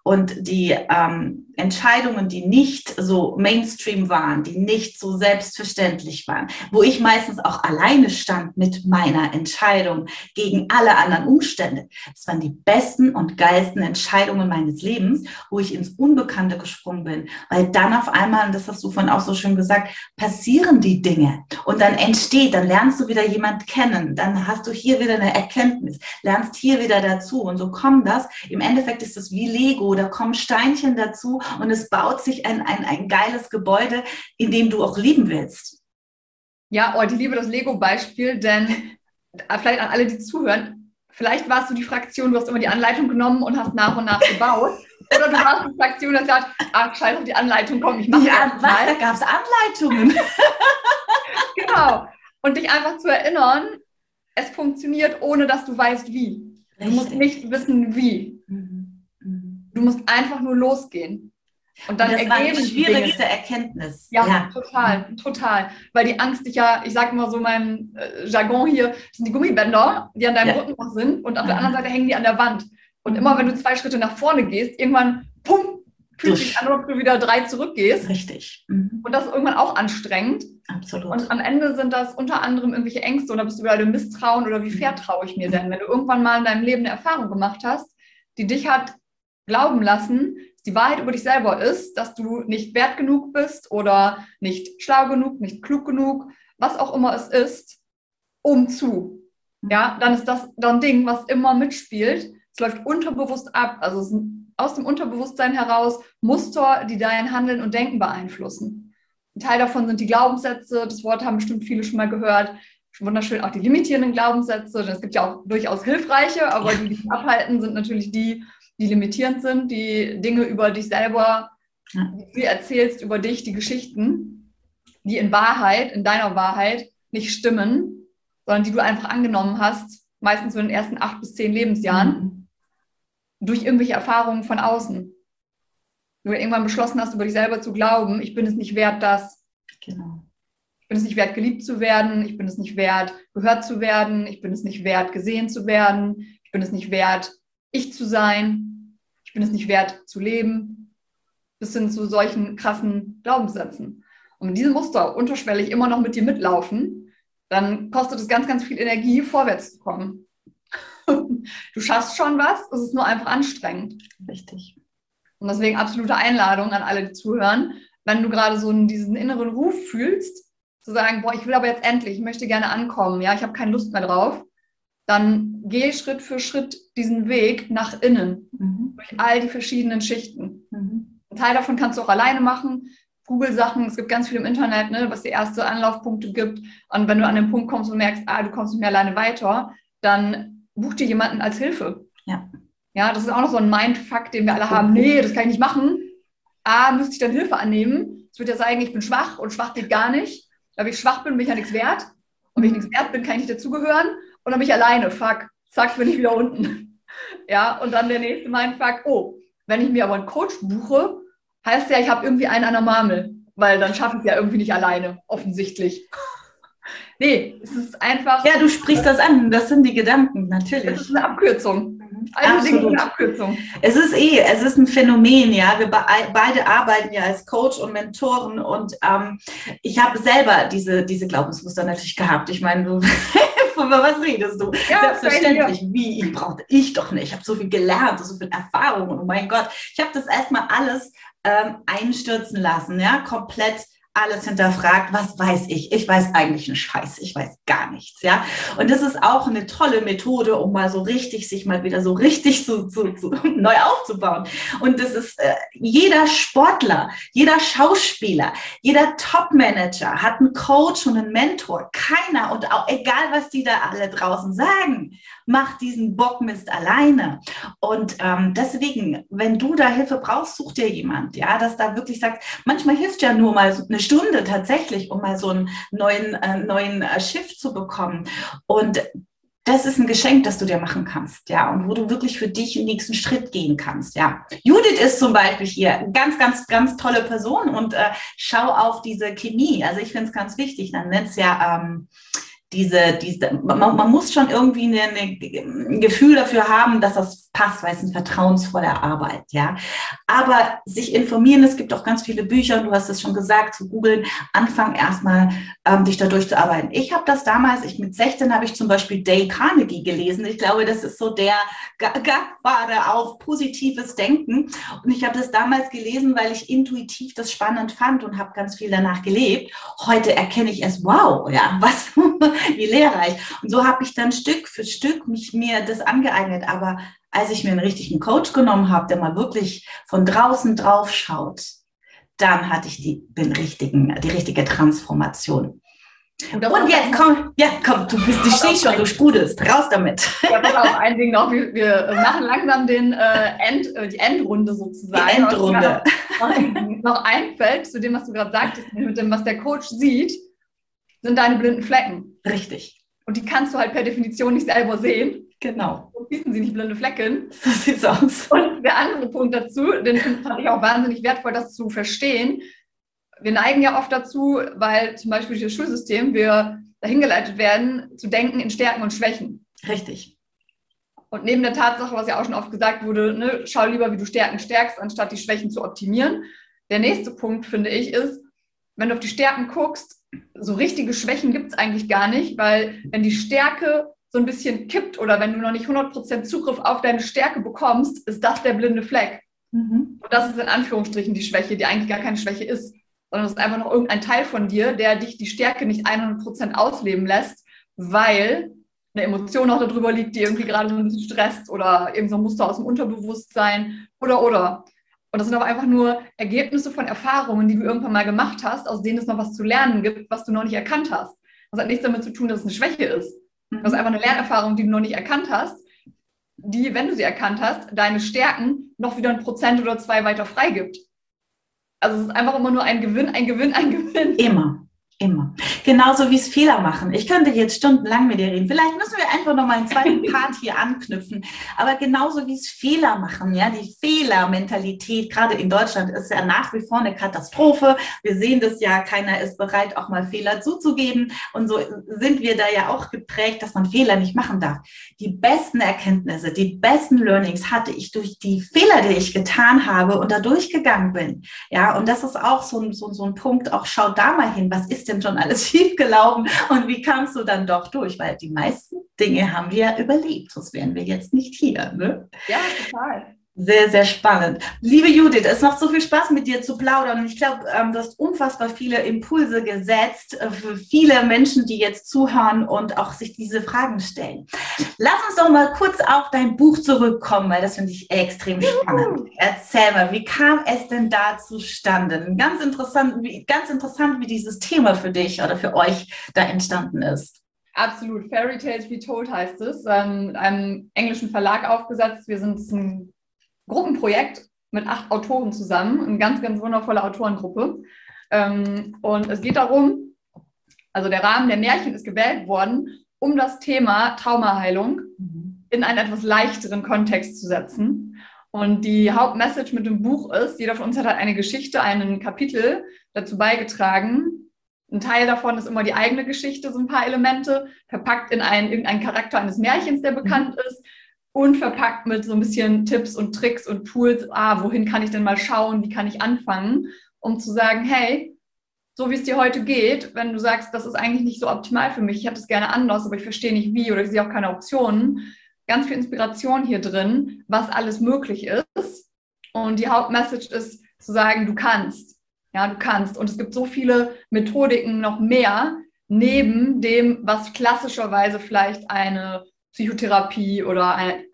Speaker 1: und die ähm, Entscheidungen, die nicht so Mainstream waren, die nicht so selbstverständlich waren, wo ich meistens auch alleine stand mit meiner Entscheidung gegen alle anderen Umstände. Das waren die besten und geilsten Entscheidungen meines Lebens, wo ich ins Unbekannte gesprungen bin, weil dann auf einmal, und das hast du vorhin auch so schön gesagt, passieren die Dinge. Und dann entsteht, dann lernst du wieder jemand kennen, dann hast du hier wieder eine Erkenntnis, lernst hier wieder dazu. Und so kommt das. Im Endeffekt ist es wie Lego da kommen Steinchen dazu und es baut sich ein, ein, ein geiles Gebäude, in dem du auch leben willst.
Speaker 2: Ja, oh, ich liebe das Lego-Beispiel, denn äh, vielleicht an alle, die zuhören, vielleicht warst du die Fraktion, du hast immer die Anleitung genommen und hast nach und nach gebaut. Oder du warst die Fraktion, die sagt, ach, scheiß auf die Anleitung, komm, ich mache
Speaker 1: ja, was, da gab es Anleitungen.
Speaker 2: genau. Und dich einfach zu erinnern, es funktioniert, ohne dass du weißt, wie. Du musst nicht wissen, wie. Mhm. Musst einfach nur losgehen.
Speaker 1: Und dann das war die schwierigste Dinge. Erkenntnis.
Speaker 2: Ja, ja, total, total. Weil die Angst dich ja, ich sage immer so mein äh, Jargon hier, das sind die Gummibänder, die an deinem ja. Rücken noch sind und auf der anderen Seite hängen die an der Wand. Und immer wenn du zwei Schritte nach vorne gehst, irgendwann, pum, fühlt sich an, ob du wieder drei zurückgehst.
Speaker 1: Richtig.
Speaker 2: Mhm. Und das ist irgendwann auch anstrengend.
Speaker 1: Absolut.
Speaker 2: Und am Ende sind das unter anderem irgendwelche Ängste oder bist du wieder im Misstrauen oder wie vertraue ich mir denn? Wenn du irgendwann mal in deinem Leben eine Erfahrung gemacht hast, die dich hat glauben lassen, dass die Wahrheit über dich selber ist, dass du nicht wert genug bist oder nicht schlau genug, nicht klug genug, was auch immer es ist, um zu. Ja, dann ist das dann Ding, was immer mitspielt. Es läuft unterbewusst ab. Also es sind aus dem Unterbewusstsein heraus Muster, die dein Handeln und Denken beeinflussen. Ein Teil davon sind die Glaubenssätze. Das Wort haben bestimmt viele schon mal gehört. Wunderschön auch die limitierenden Glaubenssätze. Es gibt ja auch durchaus hilfreiche, aber die, die abhalten, sind natürlich die, die limitierend sind, die Dinge über dich selber, die du erzählst über dich, die Geschichten, die in Wahrheit, in deiner Wahrheit nicht stimmen, sondern die du einfach angenommen hast, meistens in den ersten acht bis zehn Lebensjahren. durch irgendwelche Erfahrungen von außen. Du irgendwann beschlossen hast, über dich selber zu glauben, ich bin es nicht wert, das. Genau. Ich bin es nicht wert, geliebt zu werden. Ich bin es nicht wert, gehört zu werden. Ich bin es nicht wert, gesehen zu werden. Ich bin es nicht wert, ich zu sein. Ich bin es nicht wert, zu leben. Bis hin zu solchen krassen Glaubenssätzen. Und wenn diese Muster unterschwellig immer noch mit dir mitlaufen, dann kostet es ganz, ganz viel Energie, vorwärts zu kommen. Du schaffst schon was, es ist nur einfach anstrengend.
Speaker 1: Richtig.
Speaker 2: Und deswegen absolute Einladung an alle, die zuhören. Wenn du gerade so diesen inneren Ruf fühlst, zu sagen, boah, ich will aber jetzt endlich, ich möchte gerne ankommen, ja, ich habe keine Lust mehr drauf, dann geh Schritt für Schritt diesen Weg nach innen, mhm. durch all die verschiedenen Schichten. Mhm. Ein Teil davon kannst du auch alleine machen. Google-Sachen, es gibt ganz viel im Internet, ne, was die erste Anlaufpunkte gibt. Und wenn du an den Punkt kommst und merkst, ah, du kommst nicht mehr alleine weiter, dann buch dir jemanden als Hilfe. Ja. Ja, das ist auch noch so ein Mindfuck, den wir alle haben. Nee, das kann ich nicht machen. A, müsste ich dann Hilfe annehmen. Es wird ja sagen, ich bin schwach und schwach geht gar nicht. Wenn ich schwach bin, bin ich ja nichts wert. Und wenn ich nichts wert bin, kann ich nicht dazugehören. Und dann bin ich alleine. Fuck. Zack, bin ich wieder unten. Ja, und dann der nächste Mindfuck. Oh, wenn ich mir aber einen Coach buche, heißt ja, ich habe irgendwie einen an der Marmel. Weil dann schaffe ich es ja irgendwie nicht alleine, offensichtlich. Nee, es ist einfach.
Speaker 1: Ja, du sprichst das an. Das sind die Gedanken, natürlich. Das
Speaker 2: ist eine Abkürzung.
Speaker 1: Eine Absolut. Abkürzung. Es ist eh, es ist ein Phänomen, ja. Wir beide arbeiten ja als Coach und Mentoren und ähm, ich habe selber diese, diese Glaubensmuster natürlich gehabt. Ich meine, du, von was redest du? Ja, Selbstverständlich. Wie? Ich brauchte ich doch nicht. Ich habe so viel gelernt, so viel Erfahrung. Oh mein Gott, ich habe das erstmal alles ähm, einstürzen lassen, ja, komplett alles hinterfragt, was weiß ich? Ich weiß eigentlich einen Scheiß, ich weiß gar nichts, ja. Und das ist auch eine tolle Methode, um mal so richtig, sich mal wieder so richtig so, so, so neu aufzubauen. Und das ist äh, jeder Sportler, jeder Schauspieler, jeder Topmanager hat einen Coach und einen Mentor. Keiner und auch egal, was die da alle draußen sagen, macht diesen Bockmist alleine. Und ähm, deswegen, wenn du da Hilfe brauchst, such dir jemand, ja, dass da wirklich sagt, manchmal hilft ja nur mal eine Stunde tatsächlich, um mal so einen neuen, äh, neuen äh, zu bekommen. Und das ist ein Geschenk, das du dir machen kannst, ja, und wo du wirklich für dich den nächsten Schritt gehen kannst, ja. Judith ist zum Beispiel hier ganz, ganz, ganz tolle Person und äh, schau auf diese Chemie. Also ich finde es ganz wichtig. Dann nennt es ja ähm, diese, diese man, man, muss schon irgendwie eine, eine, ein Gefühl dafür haben, dass das passt, weil es eine vertrauensvolle Arbeit, ja. Aber sich informieren, es gibt auch ganz viele Bücher, du hast es schon gesagt, zu googeln, anfangen erstmal ähm, dich da durchzuarbeiten. Ich habe das damals, ich mit 16 habe ich zum Beispiel Dale Carnegie gelesen. Ich glaube, das ist so der Gattbade auf positives Denken. Und ich habe das damals gelesen, weil ich intuitiv das spannend fand und habe ganz viel danach gelebt. Heute erkenne ich es, wow, ja, was wie lehrreich. Und so habe ich dann Stück für Stück mich mir das angeeignet. Aber als ich mir einen richtigen Coach genommen habe, der mal wirklich von draußen drauf schaut, dann hatte ich die, den richtigen, die richtige Transformation. Und, und jetzt komm, ja, komm, du bist, du stehst schon, du sprudelst, raus damit.
Speaker 2: Ja, pass auf, ein Ding noch, wir, wir machen langsam den, äh, End, äh, die Endrunde sozusagen.
Speaker 1: Die Endrunde.
Speaker 2: Noch, noch einfällt zu dem, was du gerade sagtest, mit dem, was der Coach sieht, sind deine blinden Flecken.
Speaker 1: Richtig.
Speaker 2: Und die kannst du halt per Definition nicht selber sehen.
Speaker 1: Genau.
Speaker 2: So hießen sie nicht blinde Flecken.
Speaker 1: So sieht's aus.
Speaker 2: Und der andere Punkt dazu, den fand ich auch wahnsinnig wertvoll, das zu verstehen. Wir neigen ja oft dazu, weil zum Beispiel durch das Schulsystem wir dahin geleitet werden, zu denken in Stärken und Schwächen.
Speaker 1: Richtig.
Speaker 2: Und neben der Tatsache, was ja auch schon oft gesagt wurde, ne, schau lieber, wie du Stärken stärkst, anstatt die Schwächen zu optimieren. Der nächste Punkt, finde ich, ist, wenn du auf die Stärken guckst, so richtige Schwächen gibt es eigentlich gar nicht, weil wenn die Stärke so ein bisschen kippt oder wenn du noch nicht 100% Zugriff auf deine Stärke bekommst, ist das der blinde Fleck. Mhm. Und das ist in Anführungsstrichen die Schwäche, die eigentlich gar keine Schwäche ist, sondern es ist einfach noch irgendein Teil von dir, der dich die Stärke nicht 100% ausleben lässt, weil eine Emotion noch darüber liegt, die irgendwie gerade so ein bisschen stresst oder irgendein so Muster aus dem Unterbewusstsein oder oder. Und das sind aber einfach nur Ergebnisse von Erfahrungen, die du irgendwann mal gemacht hast, aus denen es noch was zu lernen gibt, was du noch nicht erkannt hast. Das hat nichts damit zu tun, dass es eine Schwäche ist. Das ist einfach eine Lernerfahrung, die du noch nicht erkannt hast, die, wenn du sie erkannt hast, deine Stärken noch wieder ein Prozent oder zwei weiter freigibt. Also es ist einfach immer nur ein Gewinn, ein Gewinn, ein Gewinn.
Speaker 1: Immer. Immer. Genauso wie es Fehler machen. Ich könnte jetzt stundenlang mit dir reden. Vielleicht müssen wir einfach noch mal einen zweiten Part hier anknüpfen. Aber genauso wie es Fehler machen, ja, die Fehlermentalität, gerade in Deutschland, ist ja nach wie vor eine Katastrophe. Wir sehen das ja, keiner ist bereit, auch mal Fehler zuzugeben. Und so sind wir da ja auch geprägt, dass man Fehler nicht machen darf. Die besten Erkenntnisse, die besten Learnings hatte ich durch die Fehler, die ich getan habe und da durchgegangen bin. Ja, und das ist auch so ein, so, so ein Punkt, auch schau da mal hin, was ist denn schon alles schiefgelaufen und wie kamst du dann doch durch? Weil die meisten Dinge haben wir ja überlebt, sonst wären wir jetzt nicht hier. Ne?
Speaker 2: Ja, total.
Speaker 1: Sehr, sehr spannend. Liebe Judith, es macht so viel Spaß mit dir zu plaudern und ich glaube, ähm, du hast unfassbar viele Impulse gesetzt äh, für viele Menschen, die jetzt zuhören und auch sich diese Fragen stellen. Lass uns doch mal kurz auf dein Buch zurückkommen, weil das finde ich extrem spannend. Erzähl mal, wie kam es denn da zustande? Ganz interessant, wie, ganz interessant, wie dieses Thema für dich oder für euch da entstanden ist.
Speaker 2: Absolut. Fairy Tales Retold heißt es. Ähm, mit einem englischen Verlag aufgesetzt. Wir sind ein Gruppenprojekt mit acht Autoren zusammen, eine ganz, ganz wundervolle Autorengruppe. Ähm, und es geht darum, also der Rahmen der Märchen ist gewählt worden, um das Thema Traumaheilung in einen etwas leichteren Kontext zu setzen. Und die Hauptmessage mit dem Buch ist, jeder von uns hat halt eine Geschichte, einen Kapitel dazu beigetragen. Ein Teil davon ist immer die eigene Geschichte, so ein paar Elemente, verpackt in einen, irgendeinen Charakter eines Märchens, der bekannt ist und verpackt mit so ein bisschen Tipps und Tricks und Tools. Ah, wohin kann ich denn mal schauen? Wie kann ich anfangen? Um zu sagen, hey, so wie es dir heute geht, wenn du sagst, das ist eigentlich nicht so optimal für mich, ich hätte es gerne anders, aber ich verstehe nicht wie oder ich sehe auch keine Optionen. Ganz viel Inspiration hier drin, was alles möglich ist. Und die Hauptmessage ist zu sagen, du kannst. Ja, du kannst. Und es gibt so viele Methodiken noch mehr, neben dem, was klassischerweise vielleicht eine Psychotherapie oder eine,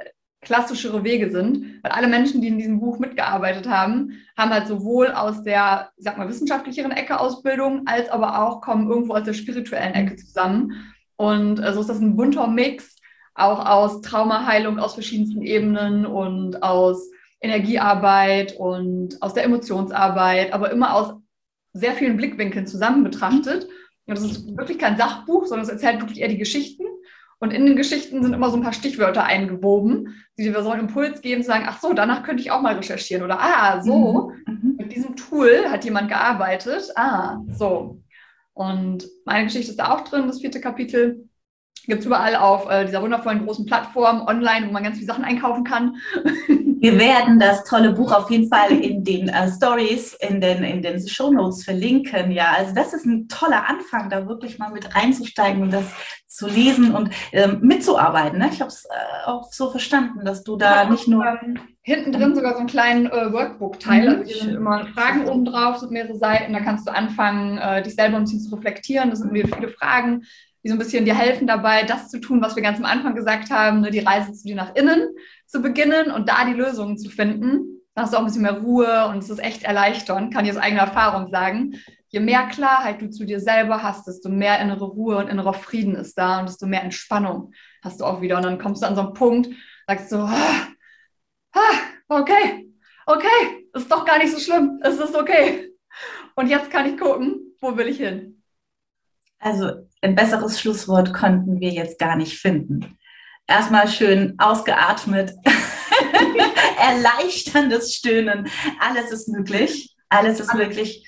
Speaker 2: klassischere Wege sind, weil alle Menschen, die in diesem Buch mitgearbeitet haben, haben halt sowohl aus der, ich sag mal, wissenschaftlicheren Ecke Ausbildung, als aber auch kommen irgendwo aus der spirituellen Ecke zusammen. Und äh, so ist das ein bunter Mix, auch aus Traumaheilung aus verschiedensten Ebenen und aus Energiearbeit und aus der Emotionsarbeit, aber immer aus sehr vielen Blickwinkeln zusammen betrachtet. Und das ist wirklich kein Sachbuch, sondern es erzählt wirklich eher die Geschichten und in den Geschichten sind immer so ein paar Stichwörter eingewoben, die dir so einen Impuls geben, zu sagen, ach so, danach könnte ich auch mal recherchieren. Oder ah, so, mhm. mhm. mit diesem Tool hat jemand gearbeitet. Ah, so. Und meine Geschichte ist da auch drin, das vierte Kapitel. Gibt es überall auf äh, dieser wundervollen großen Plattform online, wo man ganz viele Sachen einkaufen kann.
Speaker 1: Wir werden das tolle Buch auf jeden Fall in den äh, Stories, in den, in den Show Notes verlinken. Ja, also das ist ein toller Anfang, da wirklich mal mit reinzusteigen und das zu lesen und ähm, mitzuarbeiten. Ne? Ich habe es äh, auch so verstanden, dass du da ja, nicht nur. Ähm,
Speaker 2: hinten drin sogar so einen kleinen äh, Workbook-Teil. Mhm. Also hier sind immer Fragen oben drauf, sind mehrere Seiten. Da kannst du anfangen, äh, dich selber ein bisschen zu reflektieren. Das sind wieder viele Fragen, die so ein bisschen dir helfen dabei, das zu tun, was wir ganz am Anfang gesagt haben, ne? die Reise zu dir nach innen zu beginnen und da die Lösungen zu finden. Da hast du auch ein bisschen mehr Ruhe und es ist echt erleichternd, kann ich aus eigener Erfahrung sagen. Je mehr Klarheit du zu dir selber hast, desto mehr innere Ruhe und innerer Frieden ist da und desto mehr Entspannung hast du auch wieder. Und dann kommst du an so einen Punkt, sagst du, ah, ah, okay, okay, ist doch gar nicht so schlimm, es ist okay. Und jetzt kann ich gucken, wo will ich hin.
Speaker 1: Also ein besseres Schlusswort konnten wir jetzt gar nicht finden erstmal schön ausgeatmet, erleichterndes Stöhnen. Alles ist möglich. Alles ist möglich.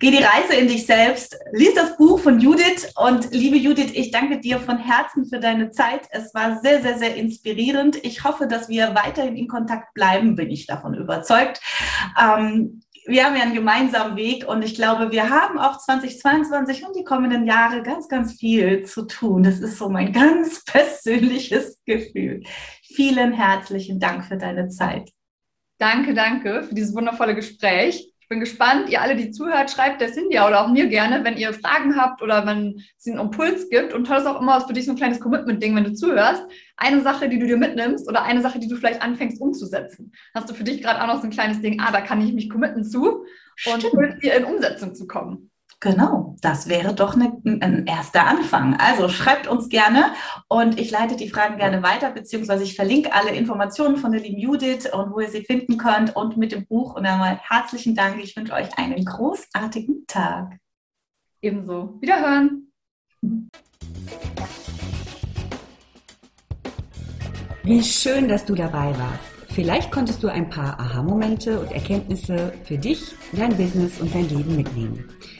Speaker 1: Geh die Reise in dich selbst. Lies das Buch von Judith. Und liebe Judith, ich danke dir von Herzen für deine Zeit. Es war sehr, sehr, sehr inspirierend. Ich hoffe, dass wir weiterhin in Kontakt bleiben, bin ich davon überzeugt. Ähm, wir haben ja einen gemeinsamen Weg und ich glaube, wir haben auch 2022 und die kommenden Jahre ganz, ganz viel zu tun. Das ist so mein ganz persönliches Gefühl. Vielen herzlichen Dank für deine Zeit.
Speaker 2: Danke, danke für dieses wundervolle Gespräch bin gespannt. Ihr alle, die zuhört, schreibt der Cindy oder auch mir gerne, wenn ihr Fragen habt oder wenn es einen Impuls gibt. Und toll ist auch immer für dich so ein kleines Commitment-Ding, wenn du zuhörst. Eine Sache, die du dir mitnimmst oder eine Sache, die du vielleicht anfängst umzusetzen. Hast du für dich gerade auch noch so ein kleines Ding, ah, da kann ich mich committen zu und dir in Umsetzung zu kommen.
Speaker 1: Genau, das wäre doch eine, ein erster Anfang. Also schreibt uns gerne und ich leite die Fragen gerne weiter, beziehungsweise ich verlinke alle Informationen von der lieben Judith und wo ihr sie finden könnt und mit dem Buch. Und einmal herzlichen Dank. Ich wünsche euch einen großartigen Tag.
Speaker 2: Ebenso. Wiederhören.
Speaker 3: Wie schön, dass du dabei warst. Vielleicht konntest du ein paar Aha-Momente und Erkenntnisse für dich, dein Business und dein Leben mitnehmen.